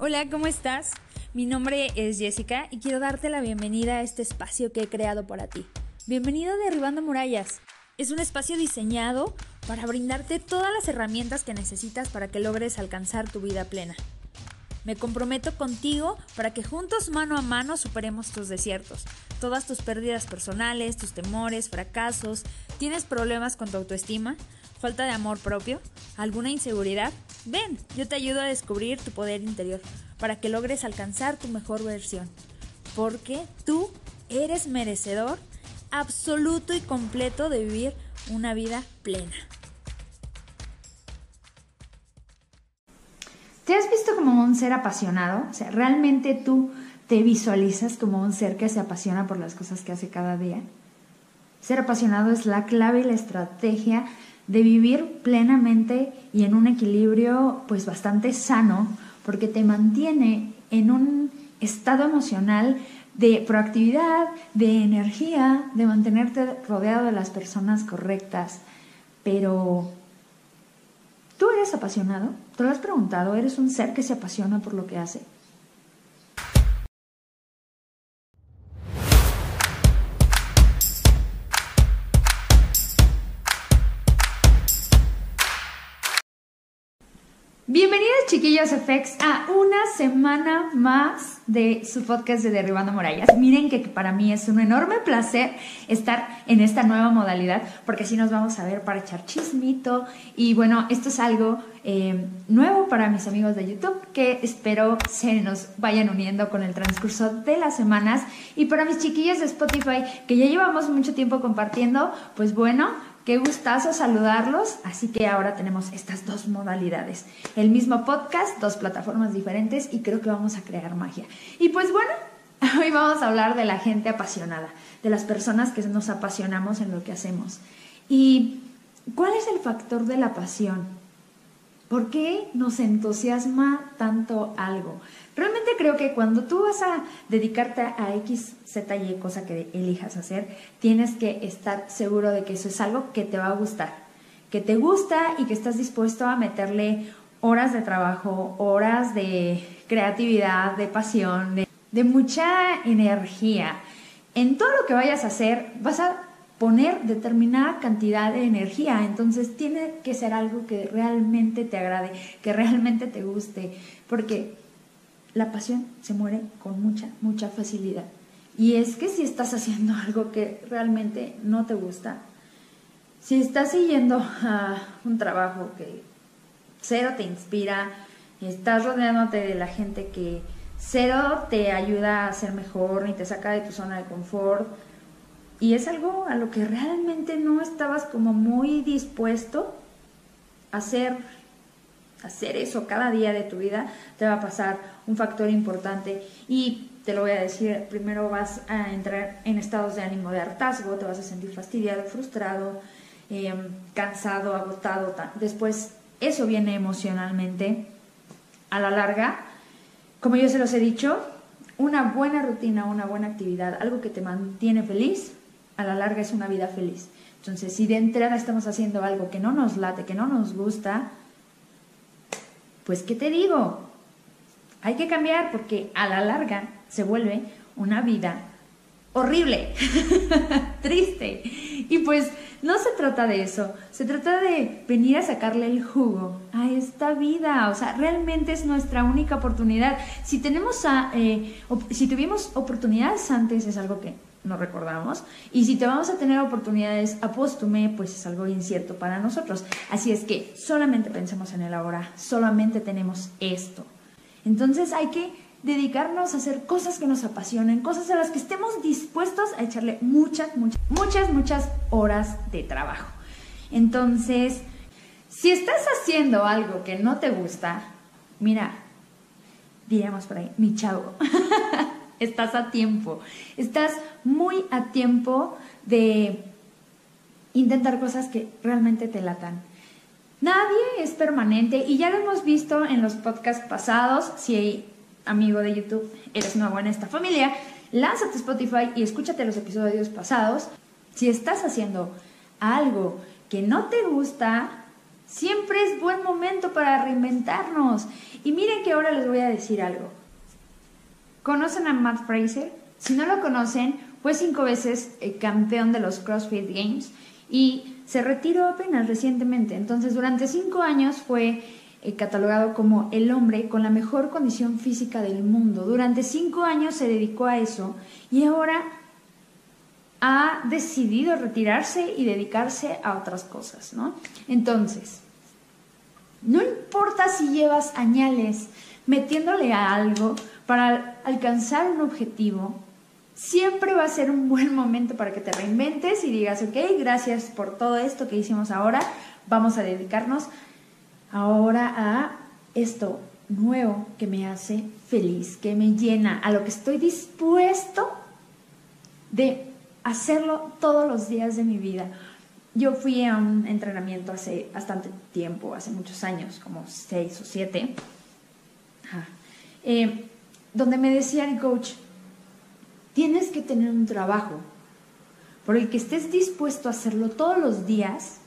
Hola, ¿cómo estás? Mi nombre es Jessica y quiero darte la bienvenida a este espacio que he creado para ti. Bienvenido a Derribando Murallas. Es un espacio diseñado para brindarte todas las herramientas que necesitas para que logres alcanzar tu vida plena. Me comprometo contigo para que juntos mano a mano superemos tus desiertos, todas tus pérdidas personales, tus temores, fracasos. ¿Tienes problemas con tu autoestima? ¿Falta de amor propio? ¿Alguna inseguridad? Ven, yo te ayudo a descubrir tu poder interior para que logres alcanzar tu mejor versión. Porque tú eres merecedor absoluto y completo de vivir una vida plena. ¿Te has visto como un ser apasionado? O sea, ¿realmente tú te visualizas como un ser que se apasiona por las cosas que hace cada día? Ser apasionado es la clave y la estrategia de vivir plenamente y en un equilibrio pues bastante sano, porque te mantiene en un estado emocional de proactividad, de energía, de mantenerte rodeado de las personas correctas. Pero, ¿tú eres apasionado? ¿Te lo has preguntado? ¿Eres un ser que se apasiona por lo que hace? Bienvenidos chiquillos FX a una semana más de su podcast de Derribando Murallas. Miren que para mí es un enorme placer estar en esta nueva modalidad porque así nos vamos a ver para echar chismito y bueno, esto es algo eh, nuevo para mis amigos de YouTube que espero se nos vayan uniendo con el transcurso de las semanas y para mis chiquillos de Spotify que ya llevamos mucho tiempo compartiendo, pues bueno, Qué gustazo saludarlos. Así que ahora tenemos estas dos modalidades. El mismo podcast, dos plataformas diferentes y creo que vamos a crear magia. Y pues bueno, hoy vamos a hablar de la gente apasionada, de las personas que nos apasionamos en lo que hacemos. ¿Y cuál es el factor de la pasión? ¿Por qué nos entusiasma tanto algo? Realmente creo que cuando tú vas a dedicarte a X, Z, Y, cosa que elijas hacer, tienes que estar seguro de que eso es algo que te va a gustar, que te gusta y que estás dispuesto a meterle horas de trabajo, horas de creatividad, de pasión, de, de mucha energía. En todo lo que vayas a hacer, vas a poner determinada cantidad de energía. Entonces tiene que ser algo que realmente te agrade, que realmente te guste, porque la pasión se muere con mucha, mucha facilidad. Y es que si estás haciendo algo que realmente no te gusta, si estás siguiendo a un trabajo que cero te inspira, estás rodeándote de la gente que cero te ayuda a ser mejor ni te saca de tu zona de confort, y es algo a lo que realmente no estabas como muy dispuesto a hacer, hacer eso cada día de tu vida, te va a pasar un factor importante y te lo voy a decir, primero vas a entrar en estados de ánimo de hartazgo, te vas a sentir fastidiado, frustrado, em, cansado, agotado, después eso viene emocionalmente a la larga. Como yo se los he dicho, una buena rutina, una buena actividad, algo que te mantiene feliz, a la larga es una vida feliz. Entonces, si de entrada estamos haciendo algo que no nos late, que no nos gusta, pues, ¿qué te digo? Hay que cambiar porque a la larga se vuelve una vida horrible, triste. Y pues no se trata de eso, se trata de venir a sacarle el jugo a esta vida, o sea, realmente es nuestra única oportunidad. Si tenemos eh, si tuvimos oportunidades antes es algo que no recordamos. Y si te vamos a tener oportunidades a póstume, pues es algo incierto para nosotros. Así es que solamente pensemos en el ahora, solamente tenemos esto. Entonces hay que dedicarnos a hacer cosas que nos apasionen, cosas a las que estemos dispuestos a echarle muchas, muchas, muchas, muchas horas de trabajo. Entonces, si estás haciendo algo que no te gusta, mira, diríamos por ahí, mi chavo. estás a tiempo. Estás muy a tiempo de intentar cosas que realmente te latan. Nadie es permanente y ya lo hemos visto en los podcasts pasados. Si amigo de YouTube eres nuevo en esta familia, lánzate Spotify y escúchate los episodios pasados. Si estás haciendo algo que no te gusta, Siempre es buen momento para reinventarnos. Y miren que ahora les voy a decir algo. ¿Conocen a Matt Fraser? Si no lo conocen, fue cinco veces eh, campeón de los CrossFit Games y se retiró apenas recientemente. Entonces, durante cinco años fue eh, catalogado como el hombre con la mejor condición física del mundo. Durante cinco años se dedicó a eso y ahora ha decidido retirarse y dedicarse a otras cosas, ¿no? Entonces, no importa si llevas añales metiéndole a algo para alcanzar un objetivo, siempre va a ser un buen momento para que te reinventes y digas, ok, gracias por todo esto que hicimos ahora, vamos a dedicarnos ahora a esto nuevo que me hace feliz, que me llena, a lo que estoy dispuesto de hacerlo todos los días de mi vida. Yo fui a un entrenamiento hace bastante tiempo, hace muchos años, como seis o siete, eh, donde me decía el coach, tienes que tener un trabajo por el que estés dispuesto a hacerlo todos los días,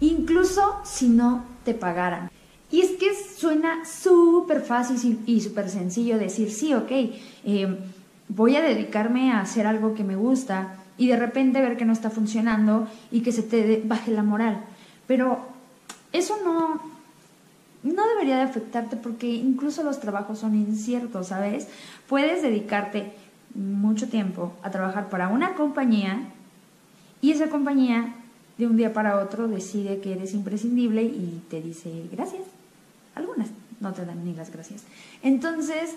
incluso si no te pagaran. Y es que suena súper fácil y súper sencillo decir, sí, ok, eh, voy a dedicarme a hacer algo que me gusta y de repente ver que no está funcionando y que se te baje la moral. Pero eso no, no debería de afectarte porque incluso los trabajos son inciertos, ¿sabes? Puedes dedicarte mucho tiempo a trabajar para una compañía y esa compañía de un día para otro decide que eres imprescindible y te dice gracias. Algunas no te dan ni las gracias. Entonces,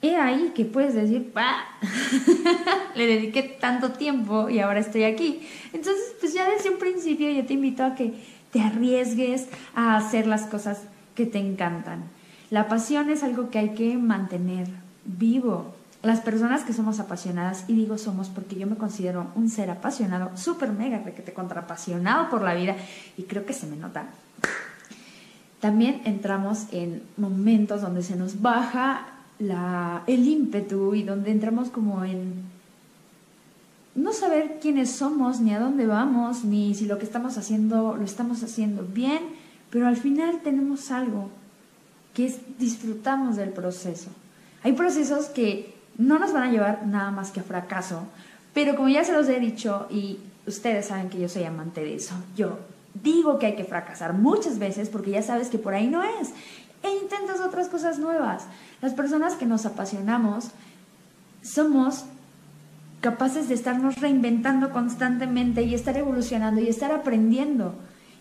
he ahí que puedes decir, ¡Bah! le dediqué tanto tiempo y ahora estoy aquí. Entonces, pues ya desde un principio yo te invito a que te arriesgues a hacer las cosas que te encantan. La pasión es algo que hay que mantener vivo. Las personas que somos apasionadas, y digo somos porque yo me considero un ser apasionado, súper mega, que te contraapasionado por la vida, y creo que se me nota. También entramos en momentos donde se nos baja la, el ímpetu y donde entramos como en no saber quiénes somos, ni a dónde vamos, ni si lo que estamos haciendo lo estamos haciendo bien, pero al final tenemos algo que es disfrutamos del proceso. Hay procesos que no nos van a llevar nada más que a fracaso, pero como ya se los he dicho y ustedes saben que yo soy amante de eso, yo digo que hay que fracasar muchas veces porque ya sabes que por ahí no es e intentas otras cosas nuevas. Las personas que nos apasionamos somos capaces de estarnos reinventando constantemente y estar evolucionando y estar aprendiendo.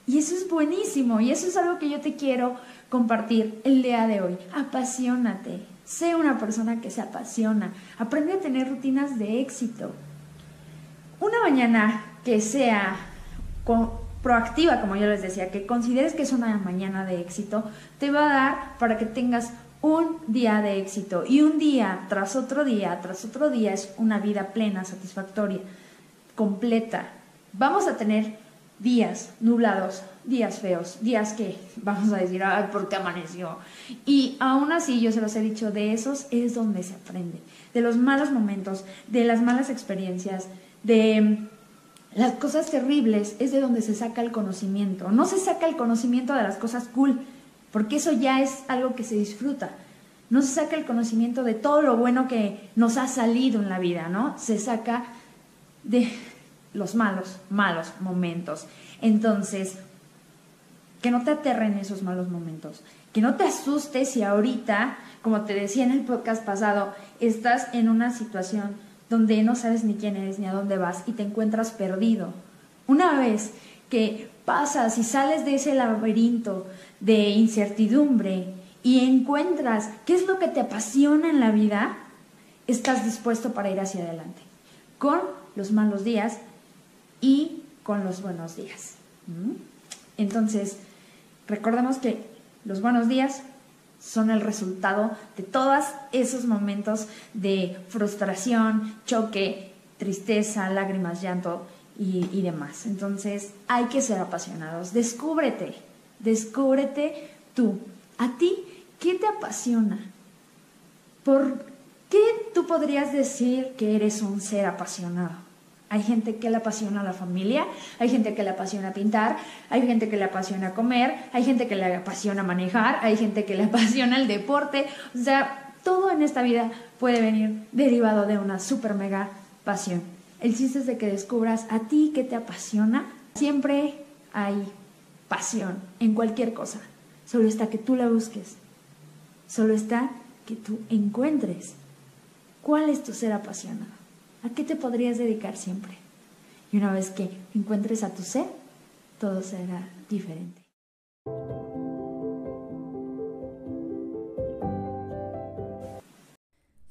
Y eso es buenísimo y eso es algo que yo te quiero compartir el día de hoy. Apasionate, sé una persona que se apasiona, aprende a tener rutinas de éxito. Una mañana que sea proactiva, como yo les decía, que consideres que es una mañana de éxito, te va a dar para que tengas un día de éxito y un día tras otro día, tras otro día es una vida plena, satisfactoria, completa. Vamos a tener días nublados, días feos, días que vamos a decir, ay, ¿por qué amaneció? Y aún así, yo se los he dicho, de esos es donde se aprende, de los malos momentos, de las malas experiencias, de las cosas terribles es de donde se saca el conocimiento. No se saca el conocimiento de las cosas cool, porque eso ya es algo que se disfruta. No se saca el conocimiento de todo lo bueno que nos ha salido en la vida, ¿no? Se saca de los malos, malos momentos. Entonces, que no te aterren esos malos momentos, que no te asustes si ahorita, como te decía en el podcast pasado, estás en una situación donde no sabes ni quién eres ni a dónde vas y te encuentras perdido. Una vez que pasas y sales de ese laberinto de incertidumbre y encuentras qué es lo que te apasiona en la vida, estás dispuesto para ir hacia adelante, con los malos días y con los buenos días. Entonces, recordemos que los buenos días son el resultado de todos esos momentos de frustración, choque, tristeza, lágrimas, llanto y, demás. Entonces hay que ser apasionados. Descúbrete, descúbrete tú. ¿A ti qué te apasiona? ¿Por qué tú podrías decir que eres un ser apasionado? Hay gente que le apasiona la familia, hay gente que le apasiona pintar, hay gente que le apasiona comer, hay gente que le apasiona manejar, hay gente que le apasiona el deporte. O sea, todo en esta vida puede venir derivado de una super mega pasión. El chiste es de que descubras a ti qué te apasiona. Siempre hay pasión en cualquier cosa. Solo está que tú la busques. Solo está que tú encuentres cuál es tu ser apasionado. ¿A qué te podrías dedicar siempre? Y una vez que encuentres a tu ser, todo será diferente.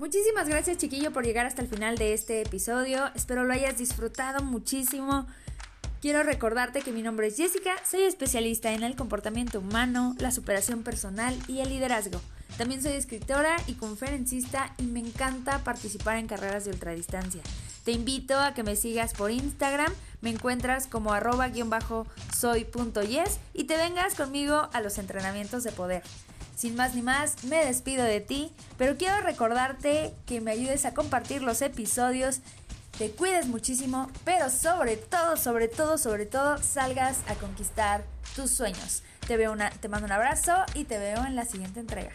Muchísimas gracias chiquillo por llegar hasta el final de este episodio. Espero lo hayas disfrutado muchísimo. Quiero recordarte que mi nombre es Jessica, soy especialista en el comportamiento humano, la superación personal y el liderazgo. También soy escritora y conferencista y me encanta participar en carreras de ultradistancia. Te invito a que me sigas por Instagram, me encuentras como arroba-soy.yes y te vengas conmigo a los entrenamientos de poder. Sin más ni más, me despido de ti, pero quiero recordarte que me ayudes a compartir los episodios, te cuides muchísimo, pero sobre todo, sobre todo, sobre todo, salgas a conquistar tus sueños. Te, veo una, te mando un abrazo y te veo en la siguiente entrega.